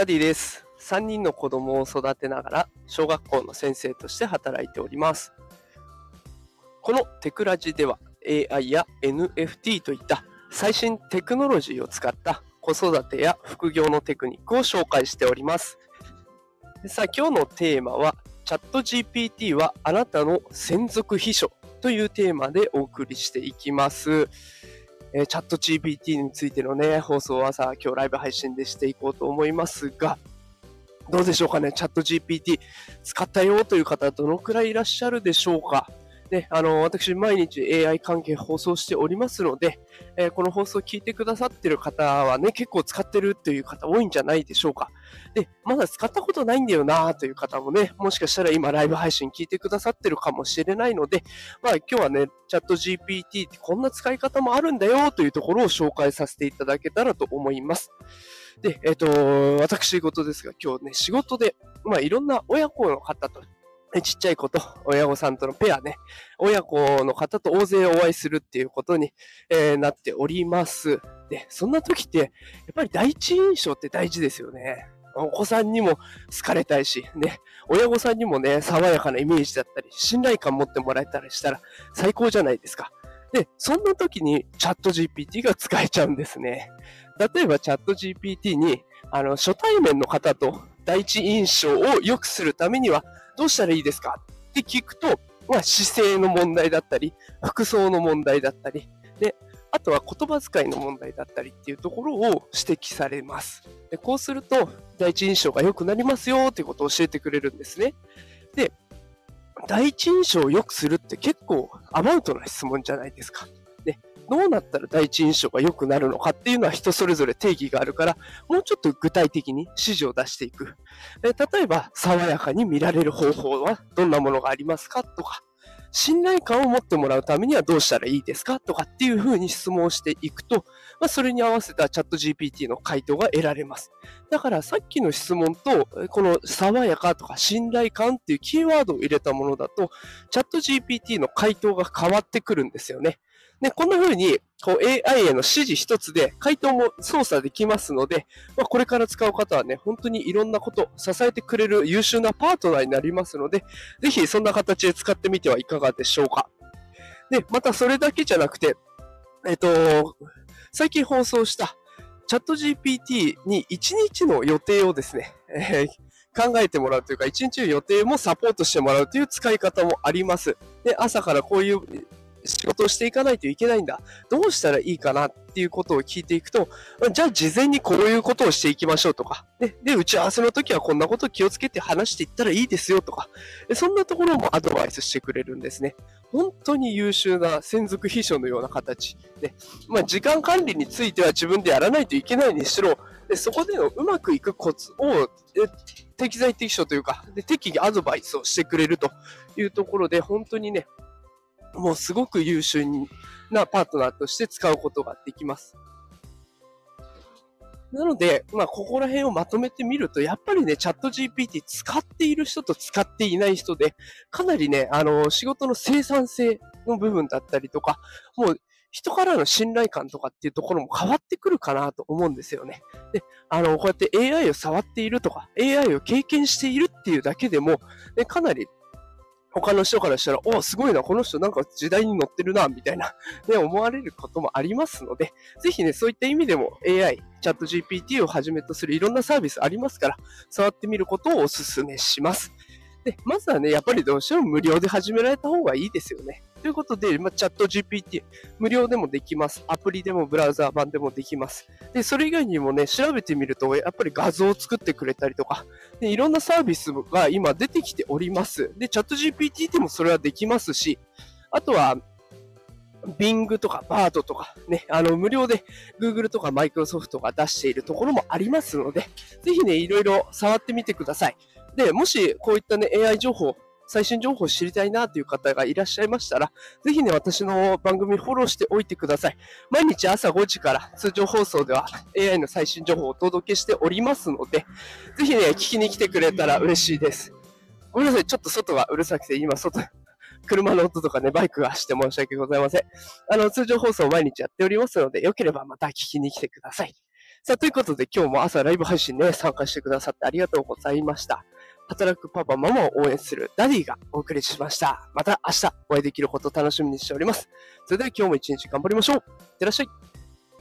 ダディです。3人の子供を育てながら小学校の先生として働いております。このテクラジでは AI や NFT といった最新テクノロジーを使った子育てや副業のテクニックを紹介しております。さあ今日のテーマはチャット GPT はあなたの専属秘書というテーマでお送りしていきます。えーチャット GPT についてのね、放送はさ、今日ライブ配信でしていこうと思いますが、どうでしょうかね、チャット GPT 使ったよという方、どのくらいいらっしゃるでしょうか？ね、あの、私、毎日 AI 関係放送しておりますので、えーこの放送を聞いてくださってる方はね、結構使ってるという方多いんじゃないでしょうか。で、まだ使ったことないんだよなという方もね、もしかしたら今ライブ配信聞いてくださってるかもしれないので、まあ今日はね、チャット GPT ってこんな使い方もあるんだよというところを紹介させていただけたらと思います。で、えっ、と、私事ですが、今日ね、仕事で、まあいろんな親子の方と、ちっちゃい子と親御さんとのペアね、親子の方と大勢お会いするっていうことに、えーなっております。で、そんな時って、やっぱり第一印象って大事ですよね。お子さんにも好かれたいし、ね、親御さんにもね、爽やかなイメージだったり、信頼感持ってもらえたりしたら最高じゃないですか。で、そんな時にチャット GPT が使えちゃうんですね。例えばチャット GPT に、あの、初対面の方と第一印象を良くするためにはどうしたらいいですか？って聞くと、まあ、姿勢の問題だったり、服装の問題だったり、で、あとは言葉遣いの問題だったりっていうところを指摘されます。でこうすると、第一印象が良くなりますよっていうことを教えてくれるんですね。で、第一印象を良くするって結構アバウトな質問じゃないですか。どうなったら第一印象が良くなるのかっていうのは人それぞれ定義があるから、もうちょっと具体的に指示を出していく。で例えば、爽やかに見られる方法はどんなものがありますかとか、信頼感を持ってもらうためにはどうしたらいいですかとかっていうふうに質問していくと、まあ、それに合わせたチャット GPT の回答が得られます。だからさっきの質問と、この爽やかとか信頼感っていうキーワードを入れたものだと、チャット GPT の回答が変わってくるんですよね。で、こんな風に、こう AI への指示一つで回答も操作できますので、まあ、これから使う方はね、本当にいろんなこと、支えてくれる優秀なパートナーになりますので、ぜひそんな形で使ってみてはいかがでしょうか。で、またそれだけじゃなくて、えっと、最近放送したチャット GPT に1日の予定をですね、え ー考えてもらうというか、1日の予定もサポートしてもらうという使い方もあります。で、朝からこういう仕事をしていかないといけないんだ。どうしたらいいかなっていうことを聞いていくと、じゃあ事前にこういうことをしていきましょうとか、で、で打ち合わせの時はこんなこと気をつけて話していったらいいですよとか、そんなところもアドバイスしてくれるんですね。本当に優秀な専属秘書のような形。で、まあ、時間管理については自分でやらないといけないにしろ、でそこでのうまくいくコツを適材適所というか、で適宜アドバイスをしてくれるというところで、本当にね、もうすごく優秀なパートナーとして使うことができます。なので、まあ、ここら辺をまとめてみると、やっぱりね、チャット GPT 使っている人と使っていない人で、かなりね、あの、仕事の生産性の部分だったりとか、もう、人からの信頼感とかっていうところも変わってくるかなと思うんですよね。で、あの、こうやって AI を触っているとか、AI を経験しているっていうだけでも、ね、かなり他の人からしたら、おすごいな、この人なんか時代に乗ってるな、みたいな、ね、思われることもありますので、ぜひね、そういった意味でも AI、チャット GPT をはじめとするいろんなサービスありますから、触ってみることをお勧めします。で、まずはね、やっぱりどうしても無料で始められた方がいいですよね。ということで、まあ、チャット GPT、無料でもできます。アプリでもブラウザー版でもできます。で、それ以外にもね、調べてみると、やっぱり画像を作ってくれたりとか、でいろんなサービスが今出てきております。で、チャット GPT でもそれはできますし、あとは、Bing とか Bard とかね、あの、無料で Google とか Microsoft が出しているところもありますので、ぜひね、いろいろ触ってみてください。で、もしこういったね、AI 情報、最新情報を知りたいなという方がいらっしゃいましたら、ぜひね、私の番組フォローしておいてください。毎日朝5時から通常放送では AI の最新情報をお届けしておりますので、ぜひね、聞きに来てくれたら嬉しいです。ごめんなさい、ちょっと外がうるさくて、今外、車の音とかね、バイクが走って申し訳ございません。あの、通常放送毎日やっておりますので、よければまた聞きに来てください。さあ、ということで今日も朝ライブ配信ね、参加してくださってありがとうございました。働くパパ、ママを応援するダディがお送りしました。また明日お会いできることを楽しみにしております。それでは今日も一日頑張りましょう。いってらっしゃい。